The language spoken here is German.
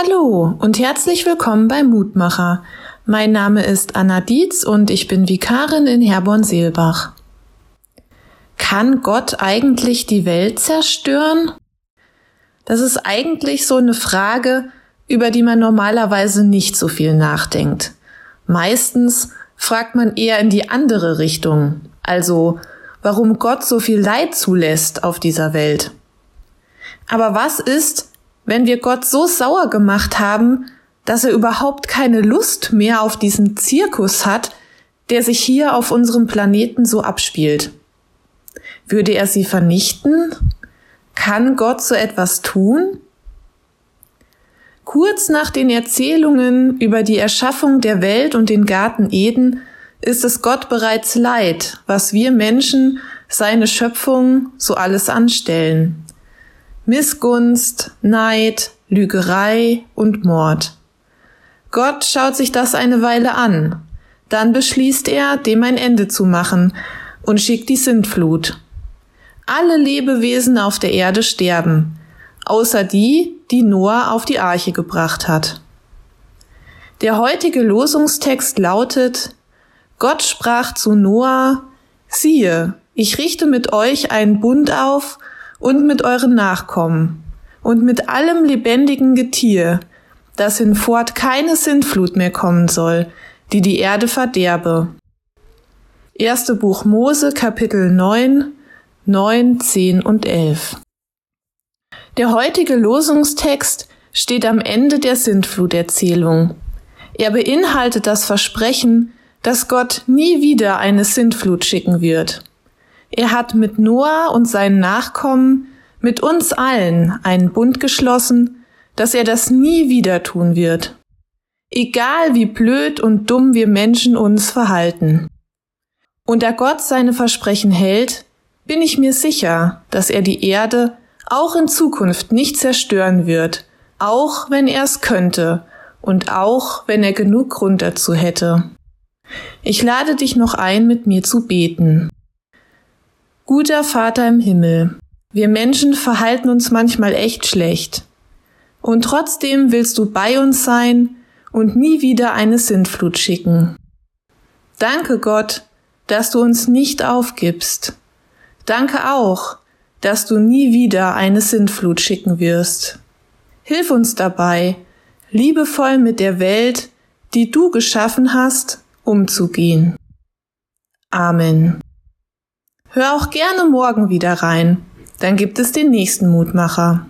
Hallo und herzlich willkommen bei Mutmacher. Mein Name ist Anna Dietz und ich bin Vikarin in Herborn-Seelbach. Kann Gott eigentlich die Welt zerstören? Das ist eigentlich so eine Frage, über die man normalerweise nicht so viel nachdenkt. Meistens fragt man eher in die andere Richtung, also warum Gott so viel Leid zulässt auf dieser Welt. Aber was ist, wenn wir Gott so sauer gemacht haben, dass er überhaupt keine Lust mehr auf diesen Zirkus hat, der sich hier auf unserem Planeten so abspielt? Würde er sie vernichten? Kann Gott so etwas tun? Kurz nach den Erzählungen über die Erschaffung der Welt und den Garten Eden ist es Gott bereits leid, was wir Menschen, seine Schöpfung, so alles anstellen. Missgunst, Neid, Lügerei und Mord. Gott schaut sich das eine Weile an, dann beschließt er, dem ein Ende zu machen und schickt die Sintflut. Alle Lebewesen auf der Erde sterben, außer die, die Noah auf die Arche gebracht hat. Der heutige Losungstext lautet, Gott sprach zu Noah, siehe, ich richte mit euch einen Bund auf und mit euren Nachkommen und mit allem lebendigen Getier, dass hinfort keine Sintflut mehr kommen soll, die die Erde verderbe. Erste Buch Mose, Kapitel 9, 9, 10 und 11. Der heutige Losungstext steht am Ende der Sintfluterzählung. Er beinhaltet das Versprechen, dass Gott nie wieder eine Sintflut schicken wird. Er hat mit Noah und seinen Nachkommen, mit uns allen einen Bund geschlossen, dass er das nie wieder tun wird. Egal wie blöd und dumm wir Menschen uns verhalten. Und da Gott seine Versprechen hält, bin ich mir sicher, dass er die Erde auch in Zukunft nicht zerstören wird, auch wenn er es könnte und auch wenn er genug Grund dazu hätte. Ich lade dich noch ein, mit mir zu beten. Guter Vater im Himmel, wir Menschen verhalten uns manchmal echt schlecht. Und trotzdem willst du bei uns sein und nie wieder eine Sintflut schicken. Danke Gott, dass du uns nicht aufgibst. Danke auch, dass du nie wieder eine Sintflut schicken wirst. Hilf uns dabei, liebevoll mit der Welt, die du geschaffen hast, umzugehen. Amen. Hör auch gerne morgen wieder rein, dann gibt es den nächsten Mutmacher.